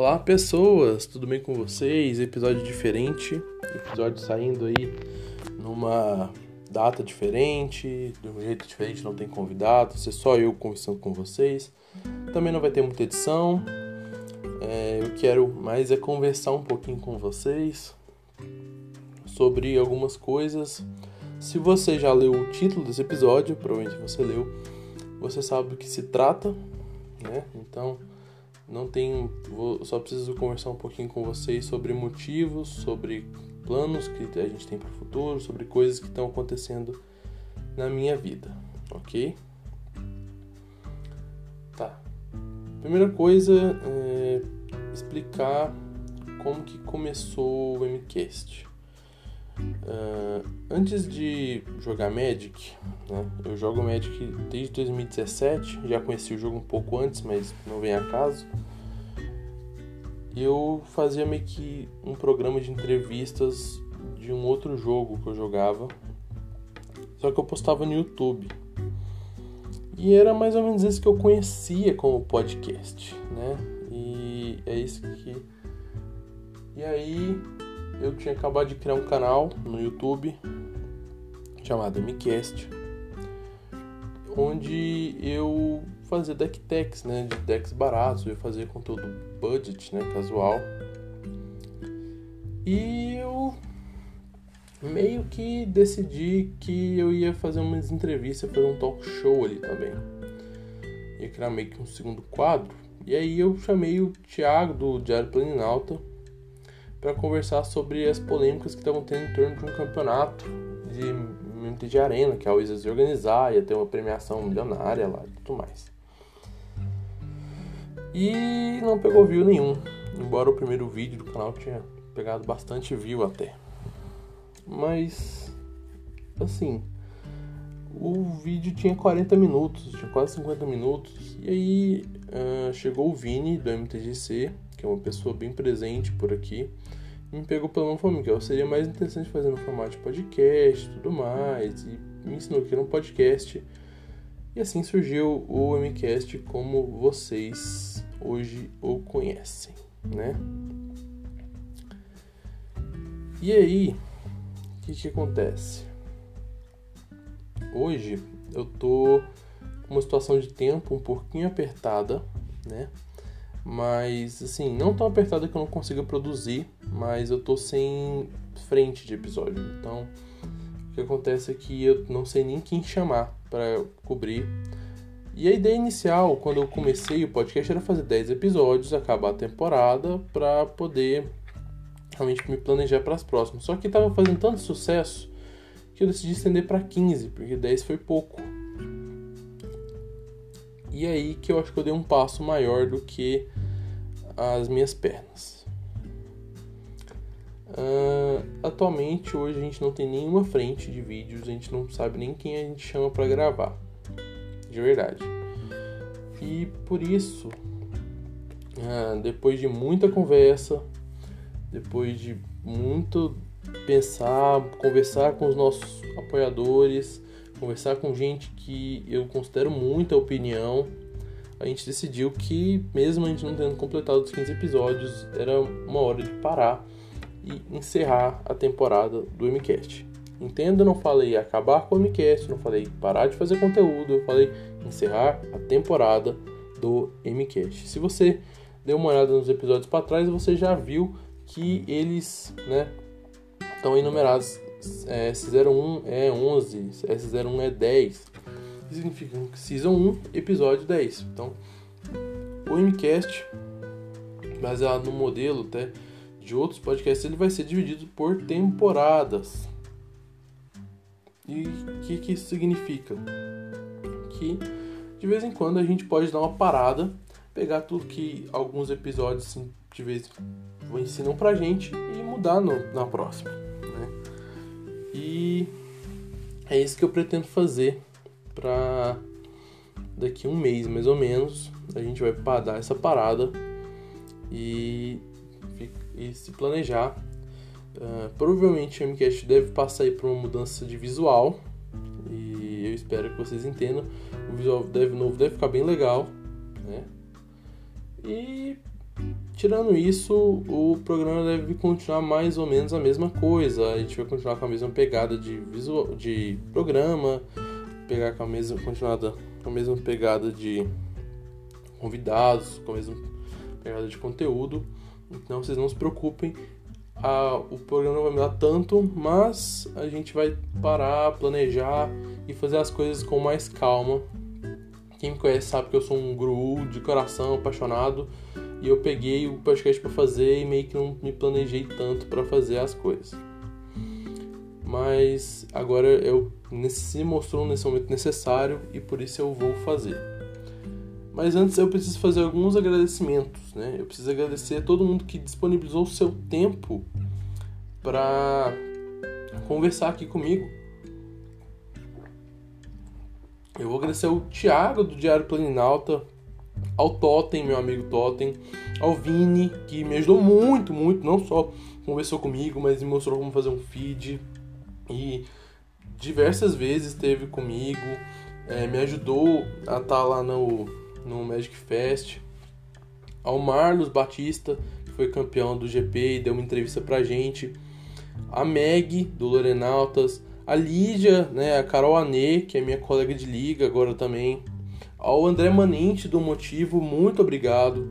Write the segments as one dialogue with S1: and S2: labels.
S1: Olá pessoas, tudo bem com vocês? Episódio diferente, episódio saindo aí numa data diferente, de um jeito diferente, não tem convidado, ser só eu conversando com vocês. Também não vai ter muita edição. É, eu quero mais é conversar um pouquinho com vocês sobre algumas coisas. Se você já leu o título desse episódio, provavelmente você leu, você sabe do que se trata, né? Então não tem, vou, só preciso conversar um pouquinho com vocês sobre motivos, sobre planos que a gente tem para o futuro, sobre coisas que estão acontecendo na minha vida, ok? Tá. Primeira coisa é explicar como que começou o MCast. Antes de jogar Magic, né, eu jogo Magic desde 2017, já conheci o jogo um pouco antes, mas não vem a caso. Eu fazia meio que um programa de entrevistas de um outro jogo que eu jogava, só que eu postava no YouTube. E era mais ou menos isso que eu conhecia como podcast, né? E é isso que. E aí eu tinha acabado de criar um canal no YouTube chamado MCast, onde eu fazia deck techs, né, de decks baratos, eu ia fazer conteúdo budget, né, casual. E eu meio que decidi que eu ia fazer umas entrevistas, fazer um talk show ali também. Ia criar meio que um segundo quadro. E aí eu chamei o Thiago do Diário Planinalta para conversar sobre as polêmicas que estavam tendo em torno de um campeonato de MTG Arena, que a Wizards ia organizar, ia ter uma premiação milionária lá e tudo mais. E não pegou view nenhum, embora o primeiro vídeo do canal tinha pegado bastante view até. Mas, assim, o vídeo tinha 40 minutos, tinha quase 50 minutos, e aí uh, chegou o Vini do MTGC que é uma pessoa bem presente por aqui, me pegou pela mão e falou, Miguel, seria mais interessante fazer no formato de podcast e tudo mais, e me ensinou que era um podcast. E assim surgiu o MCast como vocês hoje o conhecem, né? E aí, o que, que acontece? Hoje eu tô com uma situação de tempo um pouquinho apertada, né? Mas, assim, não tão apertada que eu não consiga produzir, mas eu tô sem frente de episódio. Então, o que acontece é que eu não sei nem quem chamar para cobrir. E a ideia inicial, quando eu comecei o podcast, era fazer 10 episódios, acabar a temporada, para poder realmente me planejar para as próximas. Só que estava fazendo tanto sucesso que eu decidi estender para 15, porque 10 foi pouco. E aí que eu acho que eu dei um passo maior do que as minhas pernas. Uh, atualmente, hoje a gente não tem nenhuma frente de vídeos, a gente não sabe nem quem a gente chama para gravar, de verdade. E por isso, uh, depois de muita conversa, depois de muito pensar, conversar com os nossos apoiadores, conversar com gente que eu considero muita opinião, a gente decidiu que, mesmo a gente não tendo completado os 15 episódios, era uma hora de parar e encerrar a temporada do MCast. Entenda, eu não falei acabar com o MCast, não falei parar de fazer conteúdo, eu falei encerrar a temporada do MCast. Se você deu uma olhada nos episódios para trás, você já viu que eles né, estão enumerados S01 é 11, S01 é 10. Que significa Season 1, episódio 10. Então, o MCast, baseado no modelo até de outros podcasts, ele vai ser dividido por temporadas. E o que, que isso significa? Que de vez em quando a gente pode dar uma parada, pegar tudo que alguns episódios assim, de vez ensinam pra gente e mudar no, na próxima. É isso que eu pretendo fazer para daqui um mês mais ou menos a gente vai dar essa parada e, e se planejar. Uh, provavelmente o MCast deve passar aí por uma mudança de visual e eu espero que vocês entendam. O visual deve novo deve ficar bem legal, né? E tirando isso, o programa deve continuar mais ou menos a mesma coisa. A gente vai continuar com a mesma pegada de visual, de programa, pegar com a mesma continuada com a mesma pegada de convidados, com a mesma pegada de conteúdo. Então vocês não se preocupem, a, o programa não vai mudar tanto, mas a gente vai parar, planejar e fazer as coisas com mais calma. Quem me conhece sabe que eu sou um guru de coração, apaixonado, e eu peguei o podcast para fazer e meio que não me planejei tanto para fazer as coisas. Mas agora eu se mostrou nesse momento necessário e por isso eu vou fazer. Mas antes eu preciso fazer alguns agradecimentos, né? Eu preciso agradecer a todo mundo que disponibilizou o seu tempo para conversar aqui comigo. Eu vou agradecer ao Thiago do Diário Planinalta, ao Totem, meu amigo Totem, ao Vini, que me ajudou muito, muito, não só conversou comigo, mas me mostrou como fazer um feed e diversas vezes esteve comigo, é, me ajudou a estar tá lá no, no Magic Fest. Ao Marlos Batista, que foi campeão do GP e deu uma entrevista pra gente. A Meg, do Lorenautas. A Lídia, né, a Carol Anê, que é minha colega de liga agora também. Ao André Manente, do Motivo, muito obrigado.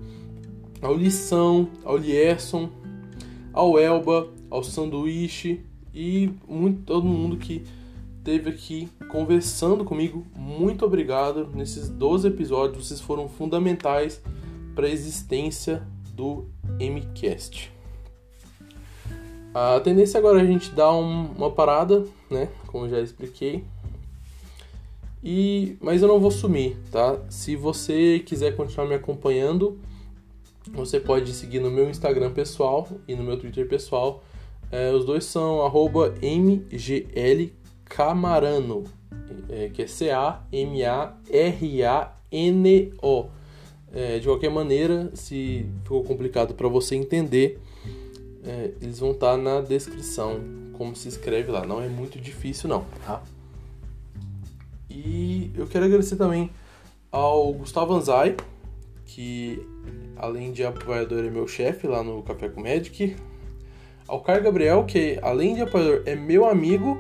S1: Ao Lição, ao Lierson, ao Elba, ao Sanduíche e muito, todo mundo que esteve aqui conversando comigo. Muito obrigado. Nesses 12 episódios, vocês foram fundamentais para a existência do MCast. A tendência agora é a gente dar um, uma parada, né? Como já expliquei. E, mas eu não vou sumir, tá? Se você quiser continuar me acompanhando, você pode seguir no meu Instagram pessoal e no meu Twitter pessoal. É, os dois são mglcamarano Camarano, é, que é C-A-M-A-R-A-N-O. É, de qualquer maneira, se ficou complicado para você entender, é, eles vão estar tá na descrição, como se escreve lá. Não é muito difícil, não, tá? E eu quero agradecer também ao Gustavo Anzai, que além de apoiador é meu chefe lá no Café com Magic. Ao Caio Gabriel, que além de apoiador é meu amigo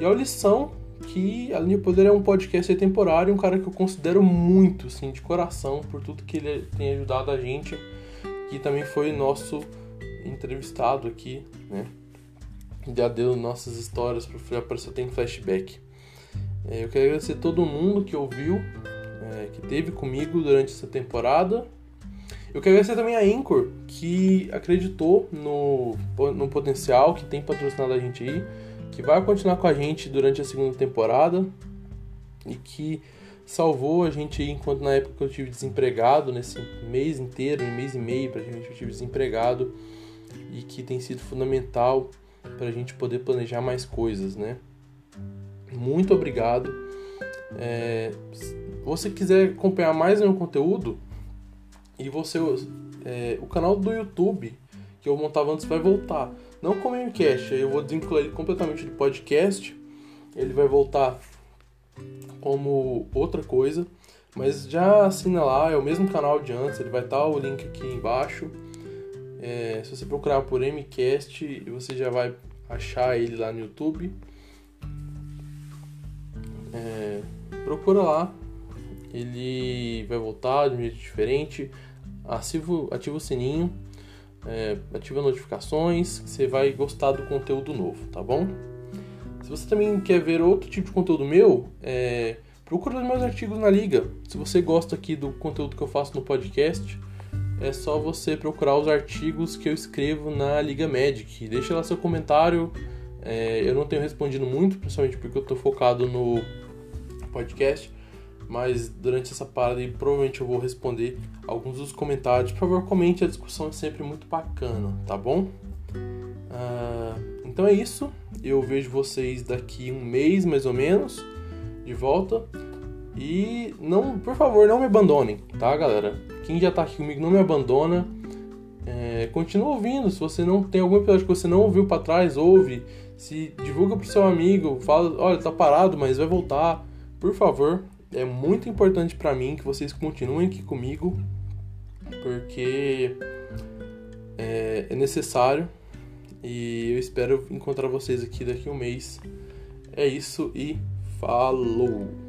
S1: e a lição que a Linha Poder é um podcast temporário, um cara que eu considero muito, assim, de coração, por tudo que ele tem ajudado a gente, que também foi nosso entrevistado aqui, né? Já deu nossas histórias, já apareceu tem flashback. É, eu quero agradecer todo mundo que ouviu, é, que teve comigo durante essa temporada. Eu quero agradecer também a Anchor, que acreditou no, no potencial, que tem patrocinado a gente aí que vai continuar com a gente durante a segunda temporada e que salvou a gente aí enquanto na época que eu tive desempregado, nesse mês inteiro, um mês e meio pra gente eu tive desempregado e que tem sido fundamental para a gente poder planejar mais coisas, né? Muito obrigado. É, se você quiser acompanhar mais meu conteúdo e você é, o canal do YouTube que eu montava antes vai voltar. Não como MCast, eu vou desvincular ele completamente do podcast. Ele vai voltar como outra coisa. Mas já assina lá, é o mesmo canal de antes, ele vai estar o link aqui embaixo. É, se você procurar por MCast, você já vai achar ele lá no YouTube. É, procura lá, ele vai voltar de um jeito diferente. Ativa, ativa o sininho é, ativa notificações, você vai gostar do conteúdo novo, tá bom? Se você também quer ver outro tipo de conteúdo meu, é, procura os meus artigos na Liga. Se você gosta aqui do conteúdo que eu faço no podcast, é só você procurar os artigos que eu escrevo na Liga Magic. Deixa lá seu comentário. É, eu não tenho respondido muito, principalmente porque eu estou focado no podcast mas durante essa parada aí provavelmente eu vou responder alguns dos comentários. Por favor, comente, a discussão é sempre muito bacana, tá bom? Uh, então é isso. Eu vejo vocês daqui um mês mais ou menos de volta. E não, por favor, não me abandonem, tá, galera? Quem já tá aqui comigo não me abandona. É, continua ouvindo. Se você não tem algum episódio que você não ouviu para trás, ouve. Se divulga pro seu amigo, fala, olha, tá parado, mas vai voltar. Por favor, é muito importante para mim que vocês continuem aqui comigo, porque é, é necessário e eu espero encontrar vocês aqui daqui a um mês. É isso e falou!